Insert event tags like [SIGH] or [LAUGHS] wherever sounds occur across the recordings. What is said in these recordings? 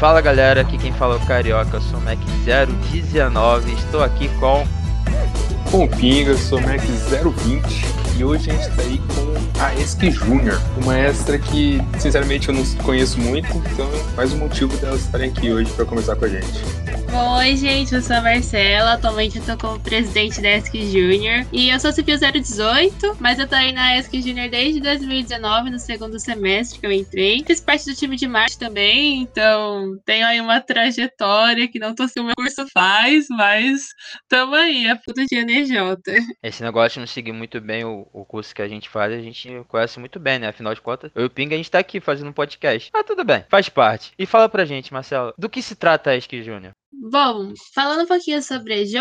Fala galera, aqui quem fala é o Carioca, eu sou o Mac 019, estou aqui com. Com o Pinga, eu sou o Mac 020 e hoje a gente está aí com a Esk Júnior, uma extra que, sinceramente, eu não conheço muito, então mais um motivo delas estarem aqui hoje para conversar com a gente. Oi, gente, eu sou a Marcela, atualmente eu tô como presidente da ESC Júnior e eu sou CPI 018, mas eu tô aí na ESC Júnior desde 2019, no segundo semestre que eu entrei. Fiz parte do time de marketing também, então tenho aí uma trajetória que não tô se o meu curso faz, mas tamo aí, a puta de NJ. Esse negócio de não seguir muito bem o, o curso que a gente faz, a gente conhece muito bem, né? Afinal de contas, eu e o Ping, a gente tá aqui fazendo um podcast. Ah, tudo bem, faz parte. E fala pra gente, Marcelo, do que se trata a ESC Júnior? Bom, falando um pouquinho sobre a EJ,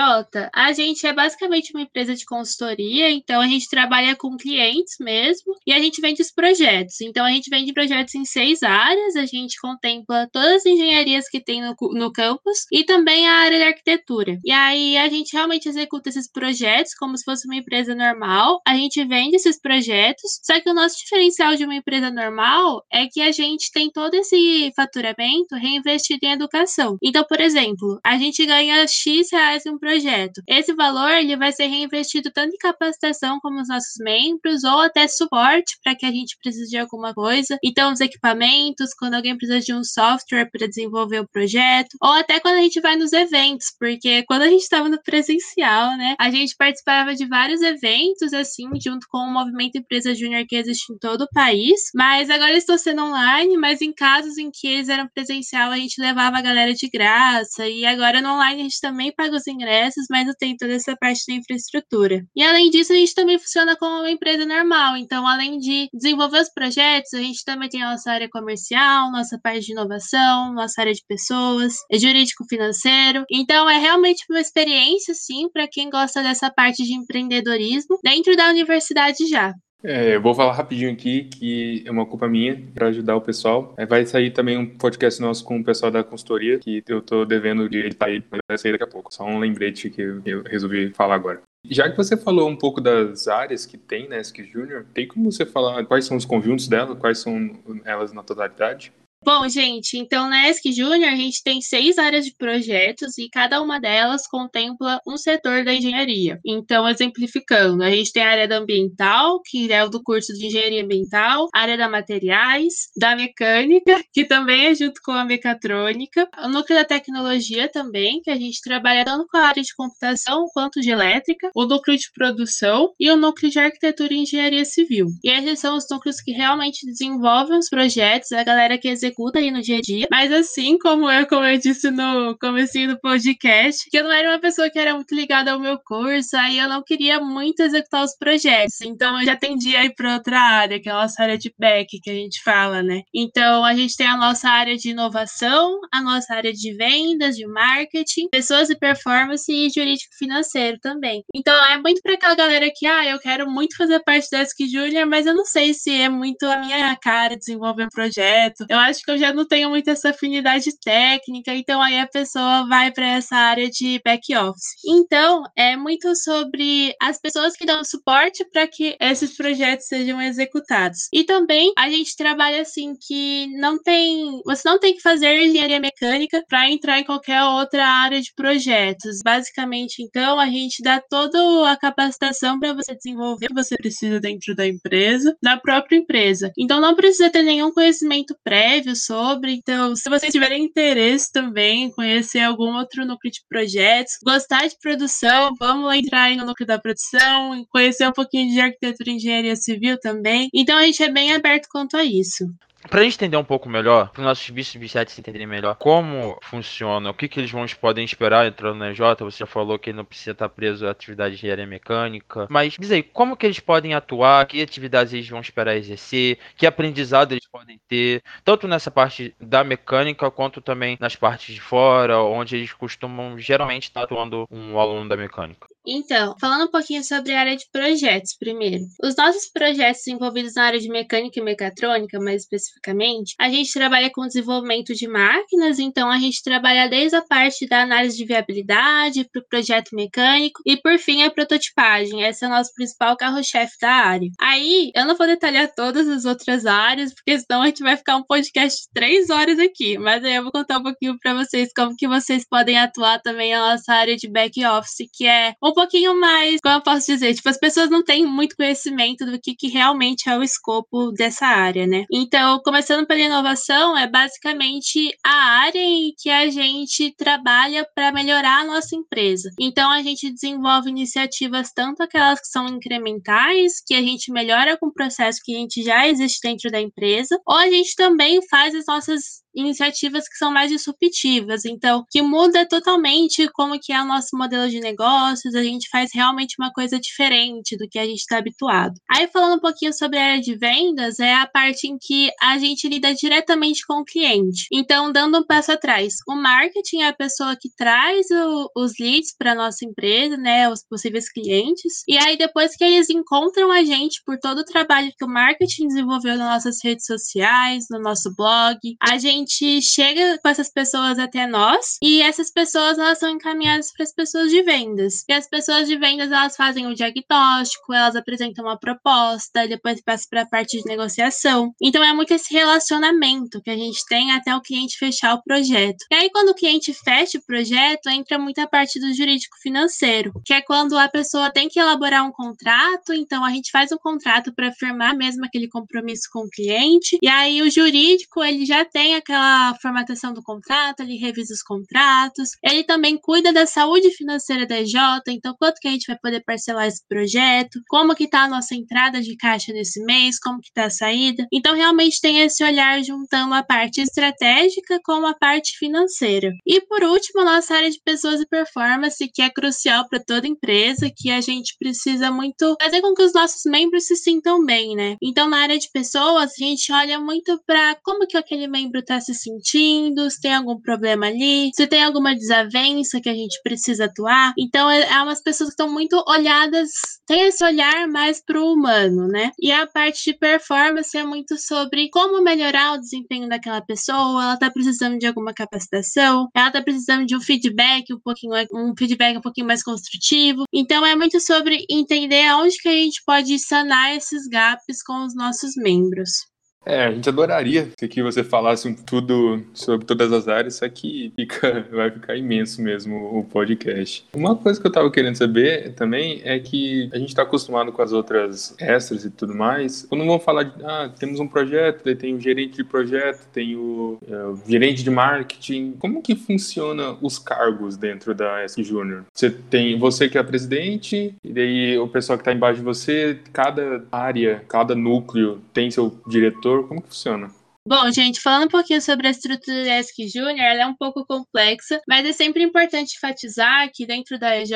a gente é basicamente uma empresa de consultoria, então a gente trabalha com clientes mesmo e a gente vende os projetos. Então a gente vende projetos em seis áreas, a gente contempla todas as engenharias que tem no, no campus e também a área de arquitetura. E aí a gente realmente executa esses projetos como se fosse uma empresa normal, a gente vende esses projetos, só que o nosso diferencial de uma empresa normal é que a gente tem todo esse faturamento reinvestido em educação. Então, por exemplo, exemplo, a gente ganha X reais em um projeto. Esse valor ele vai ser reinvestido tanto em capacitação como os nossos membros, ou até suporte para que a gente precise de alguma coisa. Então, os equipamentos, quando alguém precisa de um software para desenvolver o projeto, ou até quando a gente vai nos eventos, porque quando a gente estava no presencial, né, a gente participava de vários eventos, assim, junto com o movimento Empresa Júnior que existe em todo o país. Mas agora estou sendo online, mas em casos em que eles eram presencial, a gente levava a galera de graça e agora no online a gente também paga os ingressos, mas não tem toda essa parte da infraestrutura. E além disso, a gente também funciona como uma empresa normal. Então, além de desenvolver os projetos, a gente também tem a nossa área comercial, nossa parte de inovação, nossa área de pessoas, é jurídico financeiro. Então, é realmente uma experiência, sim, para quem gosta dessa parte de empreendedorismo dentro da universidade já. É, eu vou falar rapidinho aqui que é uma culpa minha para ajudar o pessoal. É, vai sair também um podcast nosso com o pessoal da consultoria, que eu tô devendo de editar aí, mas vai sair daqui a pouco. Só um lembrete que eu resolvi falar agora. Já que você falou um pouco das áreas que tem na ESC Junior, tem como você falar quais são os conjuntos dela, quais são elas na totalidade? Bom, gente, então na ESC Júnior a gente tem seis áreas de projetos e cada uma delas contempla um setor da engenharia. Então, exemplificando, a gente tem a área da ambiental, que é o do curso de engenharia ambiental, a área da materiais, da mecânica, que também é junto com a mecatrônica, o núcleo da tecnologia também, que a gente trabalha tanto com a área de computação quanto de elétrica, o núcleo de produção e o núcleo de arquitetura e engenharia civil. E esses são os núcleos que realmente desenvolvem os projetos, a galera que executa executa aí no dia a dia. Mas assim como eu, como eu disse no comecinho do podcast, que eu não era uma pessoa que era muito ligada ao meu curso, aí eu não queria muito executar os projetos. Então eu já tendi aí para outra área, que é a nossa área de back, que a gente fala, né? Então a gente tem a nossa área de inovação, a nossa área de vendas, de marketing, pessoas e performance e jurídico financeiro também. Então é muito para aquela galera que, ah, eu quero muito fazer parte da ESC Junior, mas eu não sei se é muito a minha cara desenvolver um projeto. Eu acho acho que eu já não tenho muito essa afinidade técnica, então aí a pessoa vai para essa área de back office. Então, é muito sobre as pessoas que dão suporte para que esses projetos sejam executados. E também a gente trabalha assim que não tem, você não tem que fazer engenharia mecânica para entrar em qualquer outra área de projetos. Basicamente, então, a gente dá toda a capacitação para você desenvolver o que você precisa dentro da empresa, da própria empresa. Então, não precisa ter nenhum conhecimento prévio sobre. Então, se vocês tiverem interesse também conhecer algum outro núcleo de projetos, gostar de produção, vamos entrar aí no núcleo da produção, conhecer um pouquinho de arquitetura e engenharia civil também. Então, a gente é bem aberto quanto a isso. Pra gente entender um pouco melhor, para os nossos bichates entenderem melhor como funciona, o que, que eles vão podem esperar entrando na EJ, você já falou que não precisa estar preso à atividade de engenharia mecânica, mas diz aí, como que eles podem atuar, que atividades eles vão esperar exercer, que aprendizado eles podem ter, tanto nessa parte da mecânica, quanto também nas partes de fora, onde eles costumam geralmente estar atuando um aluno da mecânica. Então, falando um pouquinho sobre a área de projetos primeiro. Os nossos projetos envolvidos na área de mecânica e mecatrônica, mais especificamente, a gente trabalha com desenvolvimento de máquinas, então a gente trabalha desde a parte da análise de viabilidade para o projeto mecânico e por fim a prototipagem. Esse é o nosso principal carro-chefe da área. Aí, eu não vou detalhar todas as outras áreas, porque senão a gente vai ficar um podcast de três horas aqui, mas aí eu vou contar um pouquinho para vocês como que vocês podem atuar também na nossa área de back office, que é pouquinho mais, como eu posso dizer, tipo, as pessoas não têm muito conhecimento do que, que realmente é o escopo dessa área, né? Então, começando pela inovação, é basicamente a área em que a gente trabalha para melhorar a nossa empresa. Então, a gente desenvolve iniciativas, tanto aquelas que são incrementais, que a gente melhora com o processo que a gente já existe dentro da empresa, ou a gente também faz as nossas iniciativas que são mais disruptivas, então que muda totalmente como que é o nosso modelo de negócios, a gente faz realmente uma coisa diferente do que a gente está habituado. Aí falando um pouquinho sobre a área de vendas, é a parte em que a gente lida diretamente com o cliente. Então, dando um passo atrás, o marketing é a pessoa que traz o, os leads para nossa empresa, né, os possíveis clientes, e aí depois que eles encontram a gente por todo o trabalho que o marketing desenvolveu nas nossas redes sociais, no nosso blog, a gente gente chega com essas pessoas até nós e essas pessoas elas são encaminhadas para as pessoas de vendas. E as pessoas de vendas elas fazem o diagnóstico, elas apresentam uma proposta, depois passa para a parte de negociação. Então é muito esse relacionamento que a gente tem até o cliente fechar o projeto. E aí quando o cliente fecha o projeto, entra muita parte do jurídico financeiro, que é quando a pessoa tem que elaborar um contrato, então a gente faz um contrato para firmar mesmo aquele compromisso com o cliente. E aí o jurídico, ele já tem a aquela formatação do contrato, ele revisa os contratos, ele também cuida da saúde financeira da EJ, então quanto que a gente vai poder parcelar esse projeto, como que tá a nossa entrada de caixa nesse mês, como que tá a saída. Então realmente tem esse olhar juntando a parte estratégica com a parte financeira. E por último, a nossa área de pessoas e performance, que é crucial para toda empresa, que a gente precisa muito fazer com que os nossos membros se sintam bem, né? Então na área de pessoas, a gente olha muito para como que aquele membro está se sentindo, se tem algum problema ali, se tem alguma desavença que a gente precisa atuar. Então, é, é umas pessoas que estão muito olhadas, tem esse olhar mais para o humano, né? E a parte de performance é muito sobre como melhorar o desempenho daquela pessoa, ela está precisando de alguma capacitação, ela está precisando de um feedback um pouquinho, um feedback um pouquinho mais construtivo. Então, é muito sobre entender aonde que a gente pode sanar esses gaps com os nossos membros. É, a gente adoraria que você falasse um tudo sobre todas as áreas, só que fica, [LAUGHS] vai ficar imenso mesmo o podcast. Uma coisa que eu tava querendo saber também é que a gente tá acostumado com as outras extras e tudo mais. Quando vão falar de, ah, temos um projeto, daí tem o gerente de projeto, tem o, é, o gerente de marketing. Como que funciona os cargos dentro da ESC Júnior? Você tem você que é presidente, e daí o pessoal que tá embaixo de você, cada área, cada núcleo tem seu diretor como que funciona? Bom, gente, falando um pouquinho sobre a estrutura da ESC Júnior, ela é um pouco complexa, mas é sempre importante enfatizar que dentro da EJ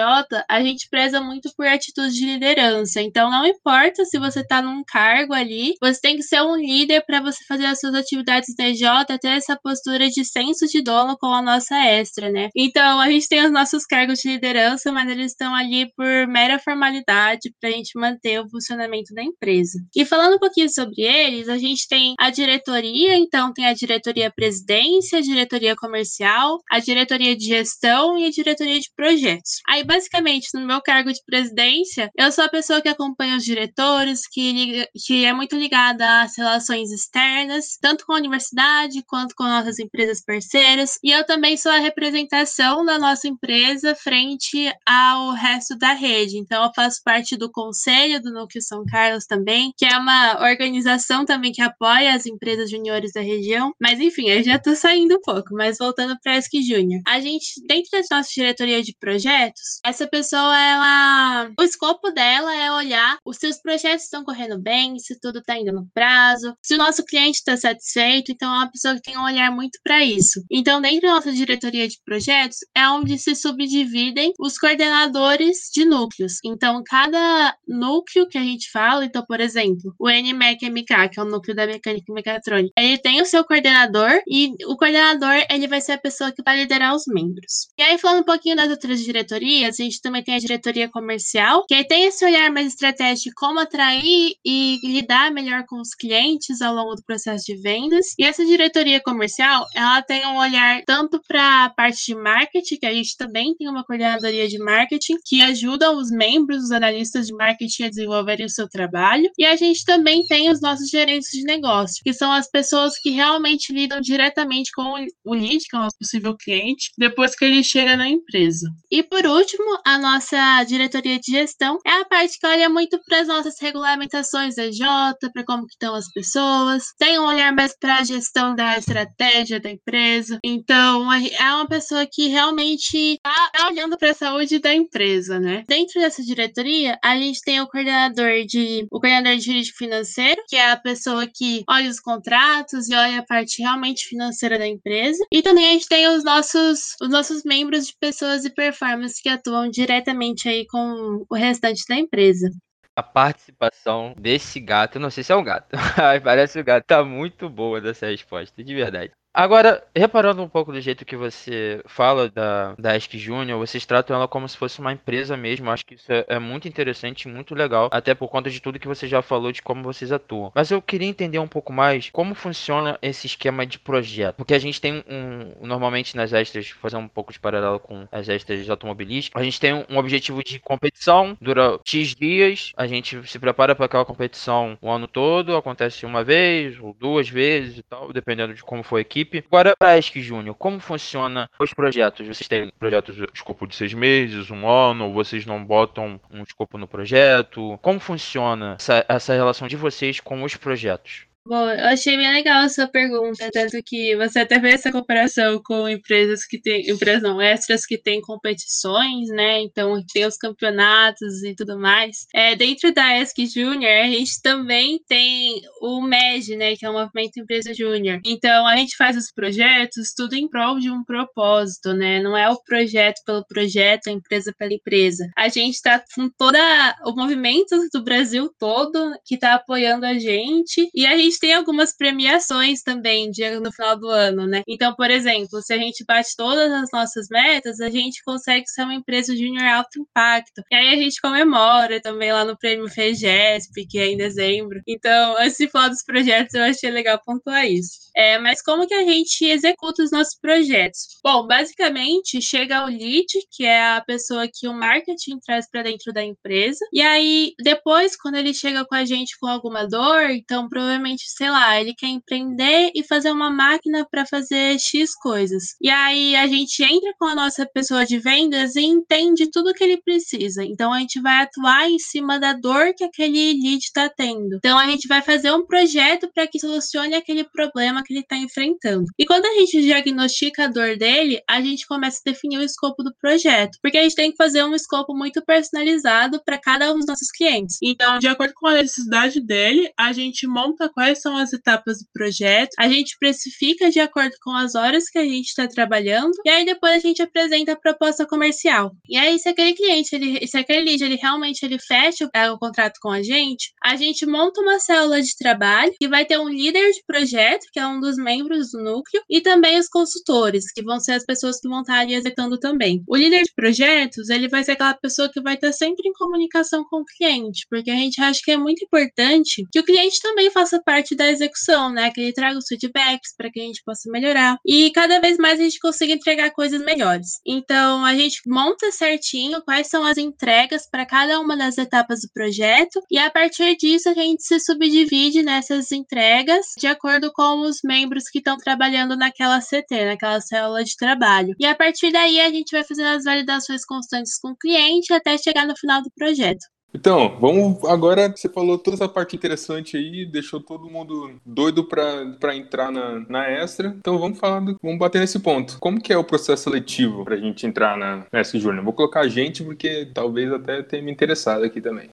a gente preza muito por atitude de liderança. Então, não importa se você está num cargo ali, você tem que ser um líder para você fazer as suas atividades da EJ, ter essa postura de senso de dono com a nossa extra, né? Então, a gente tem os nossos cargos de liderança, mas eles estão ali por mera formalidade para a gente manter o funcionamento da empresa. E falando um pouquinho sobre eles, a gente tem a diretoria diretoria, então tem a diretoria presidência, a diretoria comercial, a diretoria de gestão e a diretoria de projetos. Aí, basicamente, no meu cargo de presidência, eu sou a pessoa que acompanha os diretores, que, liga, que é muito ligada às relações externas, tanto com a universidade quanto com nossas empresas parceiras. E eu também sou a representação da nossa empresa frente ao resto da rede. Então, eu faço parte do conselho do Núcleo São Carlos também, que é uma organização também que apoia as empresas de juniores da região. Mas enfim, eu já tô saindo um pouco, mas voltando para ESC Júnior. A gente, dentro da nossa diretoria de projetos, essa pessoa, ela. O escopo dela é olhar se os projetos estão correndo bem, se tudo tá indo no prazo, se o nosso cliente está satisfeito. Então, é uma pessoa que tem um olhar muito para isso. Então, dentro da nossa diretoria de projetos, é onde se subdividem os coordenadores de núcleos. Então, cada núcleo que a gente fala, então, por exemplo, o NMEC MK, que é o núcleo da mecânica e mecatrônica, ele tem o seu coordenador e o coordenador ele vai ser a pessoa que vai liderar os membros. E aí, falando um pouquinho das outras diretorias, a gente também tem a diretoria comercial, que aí tem esse olhar mais estratégico como atrair e lidar melhor com os clientes ao longo do processo de vendas. E essa diretoria comercial, ela tem um olhar tanto para a parte de marketing, que a gente também tem uma coordenadoria de marketing, que ajuda os membros, os analistas de marketing a desenvolverem o seu trabalho. E a gente também tem os nossos gerentes de negócio, que são as pessoas que realmente lidam diretamente com o lead, que é o nosso possível cliente, depois que ele chega na empresa. E por último, a nossa diretoria de gestão é a parte que olha muito para as nossas regulamentações da J, para como estão as pessoas, tem um olhar mais para a gestão da estratégia da empresa. Então, é uma pessoa que realmente está tá olhando para a saúde da empresa, né? Dentro dessa diretoria, a gente tem o coordenador de o coordenador de jurídico financeiro, que é a pessoa que olha os contratos e olha a parte realmente financeira da empresa. E também a gente tem os nossos os nossos membros de pessoas e performance que atuam diretamente aí com o restante da empresa a participação desse gato, não sei se é um gato, [LAUGHS] mas parece um gato, tá muito boa dessa resposta, de verdade. Agora, reparando um pouco do jeito que você fala da, da ESC Júnior, vocês tratam ela como se fosse uma empresa mesmo. Acho que isso é, é, muito interessante muito legal, até por conta de tudo que você já falou de como vocês atuam. Mas eu queria entender um pouco mais como funciona esse esquema de projeto. Porque a gente tem um. Normalmente nas extras, fazer um pouco de paralelo com as extras automobilísticas, a gente tem um objetivo de competição, dura X dias, a gente se prepara para aquela competição o ano todo, acontece uma vez ou duas vezes e tal, dependendo de como for a equipe equipe. Agora, para a ESC Júnior, como funciona os projetos? Vocês têm projetos de escopo de seis meses, um ano, ou vocês não botam um escopo no projeto? Como funciona essa, essa relação de vocês com os projetos? Bom, eu achei bem legal a sua pergunta, tanto que você até fez essa comparação com empresas que têm, empresas não, extras que têm competições, né? Então tem os campeonatos e tudo mais. É, dentro da ESC Júnior, a gente também tem o MEG, né? Que é o Movimento Empresa Júnior. Então a gente faz os projetos tudo em prol de um propósito, né? Não é o projeto pelo projeto, a empresa pela empresa. A gente está com todo o movimento do Brasil todo que está apoiando a gente e a gente gente tem algumas premiações também no final do ano, né? Então, por exemplo, se a gente bate todas as nossas metas, a gente consegue ser uma empresa júnior alto impacto. E aí a gente comemora também lá no prêmio FEGESP, que é em dezembro. Então, [LAUGHS] esse falar dos projetos, eu achei legal pontuar isso. É, mas como que a gente executa os nossos projetos? Bom, basicamente, chega o lead, que é a pessoa que o marketing traz para dentro da empresa. E aí, depois, quando ele chega com a gente com alguma dor, então provavelmente sei lá, ele quer empreender e fazer uma máquina para fazer X coisas. E aí a gente entra com a nossa pessoa de vendas e entende tudo que ele precisa. Então a gente vai atuar em cima da dor que aquele lead está tendo. Então a gente vai fazer um projeto para que solucione aquele problema que ele está enfrentando. E quando a gente diagnostica a dor dele, a gente começa a definir o escopo do projeto, porque a gente tem que fazer um escopo muito personalizado para cada um dos nossos clientes. Então, de acordo com a necessidade dele, a gente monta quais quais são as etapas do projeto, a gente precifica de acordo com as horas que a gente está trabalhando, e aí depois a gente apresenta a proposta comercial. E aí, se aquele cliente, ele, se aquele lead, ele realmente ele fecha o, é, o contrato com a gente, a gente monta uma célula de trabalho que vai ter um líder de projeto, que é um dos membros do núcleo, e também os consultores, que vão ser as pessoas que vão estar ali executando também. O líder de projetos, ele vai ser aquela pessoa que vai estar sempre em comunicação com o cliente, porque a gente acha que é muito importante que o cliente também faça parte parte da execução, né? Que ele traga os feedbacks para que a gente possa melhorar. E cada vez mais a gente consiga entregar coisas melhores. Então, a gente monta certinho quais são as entregas para cada uma das etapas do projeto, e a partir disso a gente se subdivide nessas entregas de acordo com os membros que estão trabalhando naquela CT, naquela célula de trabalho. E a partir daí a gente vai fazendo as validações constantes com o cliente até chegar no final do projeto. Então, vamos agora. Você falou toda essa parte interessante aí, deixou todo mundo doido para entrar na, na extra. Então vamos falar, do, vamos bater nesse ponto. Como que é o processo seletivo para a gente entrar na, ESC Júnior? Vou colocar a gente porque talvez até tenha me interessado aqui também.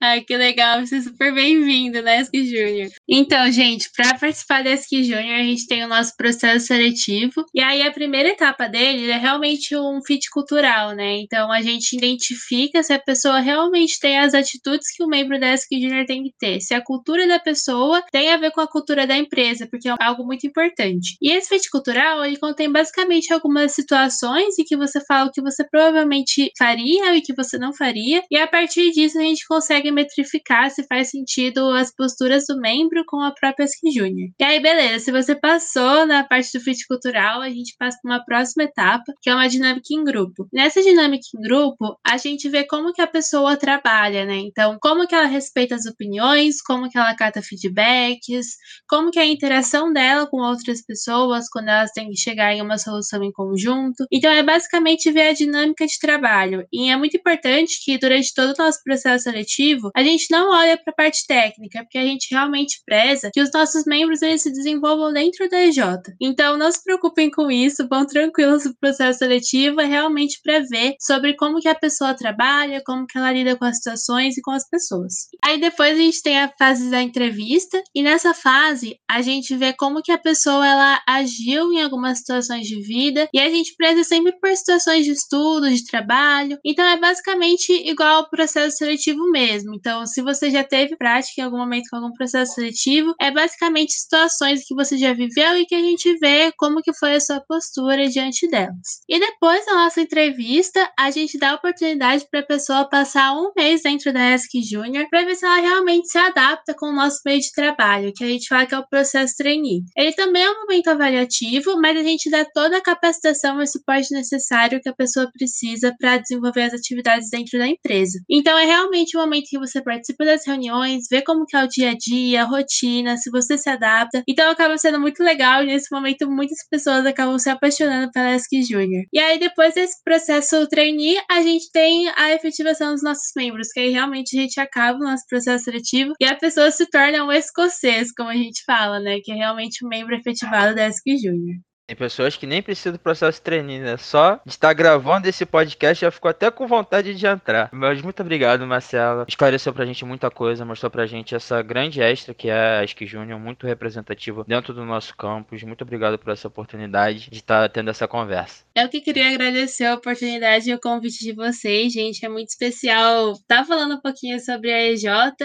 Ai, que legal, você é super bem-vindo na ESC Júnior. Então, gente, para participar da ESC Júnior, a gente tem o nosso processo seletivo. E aí a primeira etapa dele é realmente um fit cultural, né? Então a gente identifica se a pessoa realmente tem a as atitudes que o membro da ESC Junior tem que ter, se a cultura da pessoa tem a ver com a cultura da empresa, porque é algo muito importante. E esse fit cultural, ele contém basicamente algumas situações em que você fala o que você provavelmente faria e o que você não faria, e a partir disso a gente consegue metrificar se faz sentido as posturas do membro com a própria ESC Junior. E aí, beleza, se você passou na parte do fit cultural, a gente passa para uma próxima etapa, que é uma dinâmica em grupo. Nessa dinâmica em grupo, a gente vê como que a pessoa trabalha, né? Então, como que ela respeita as opiniões, como que ela cata feedbacks, como que é a interação dela com outras pessoas quando elas têm que chegar em uma solução em conjunto. Então, é basicamente ver a dinâmica de trabalho. E é muito importante que durante todo o nosso processo seletivo, a gente não olha para a parte técnica, porque a gente realmente preza que os nossos membros eles se desenvolvam dentro da EJ. Então, não se preocupem com isso, vão tranquilos no processo seletivo, é realmente para ver sobre como que a pessoa trabalha, como que ela lida com as situações e com as pessoas. Aí depois a gente tem a fase da entrevista e nessa fase a gente vê como que a pessoa ela agiu em algumas situações de vida e a gente preza sempre por situações de estudo, de trabalho. Então é basicamente igual ao processo seletivo mesmo. Então, se você já teve prática em algum momento com algum processo seletivo, é basicamente situações que você já viveu e que a gente vê como que foi a sua postura diante delas. E depois da nossa entrevista, a gente dá a oportunidade para a pessoa passar um mês dentro da ESC Júnior para ver se ela realmente se adapta com o nosso meio de trabalho, que a gente fala que é o processo trainee. Ele também é um momento avaliativo, mas a gente dá toda a capacitação e suporte necessário que a pessoa precisa para desenvolver as atividades dentro da empresa. Então é realmente o momento que você participa das reuniões, vê como que é o dia a dia, a rotina, se você se adapta. Então acaba sendo muito legal e nesse momento muitas pessoas acabam se apaixonando pela ESC Júnior. E aí depois desse processo trainee, a gente tem a efetivação dos nossos membros, que aí realmente a gente acaba o nosso processo seletivo e a pessoa se torna um escocês, como a gente fala, né? Que é realmente um membro efetivado da ESC Júnior. Tem pessoas que nem precisam do processo treininho, né? Só de estar gravando esse podcast já ficou até com vontade de entrar. Mas muito obrigado, Marcela. Esclareceu pra gente muita coisa, mostrou pra gente essa grande extra que é a ESC Júnior, muito representativa dentro do nosso campus. Muito obrigado por essa oportunidade de estar tendo essa conversa. Eu que queria agradecer a oportunidade e o convite de vocês, gente. É muito especial estar falando um pouquinho sobre a EJ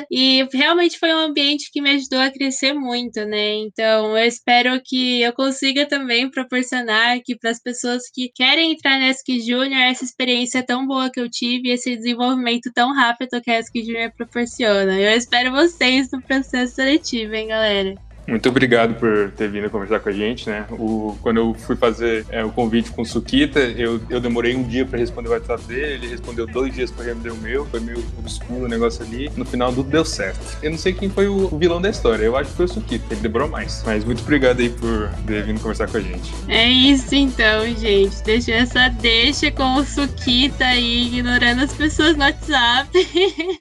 e realmente foi um ambiente que me ajudou a crescer muito, né? Então eu espero que eu consiga também proporcionar aqui para as pessoas que querem entrar na ESC Júnior essa experiência tão boa que eu tive, esse desenvolvimento tão rápido que a ESC Júnior proporciona. Eu espero vocês no processo seletivo, hein, galera? Muito obrigado por ter vindo conversar com a gente, né? O, quando eu fui fazer é, o convite com o Sukita, eu, eu demorei um dia para responder o WhatsApp dele, ele respondeu dois dias para responder o meu, foi meio obscuro o negócio ali. No final, tudo deu certo. Eu não sei quem foi o, o vilão da história, eu acho que foi o Sukita, ele demorou mais. Mas muito obrigado aí por ter vindo conversar com a gente. É isso então, gente. Deixa essa deixa com o Sukita aí, ignorando as pessoas no WhatsApp. [LAUGHS]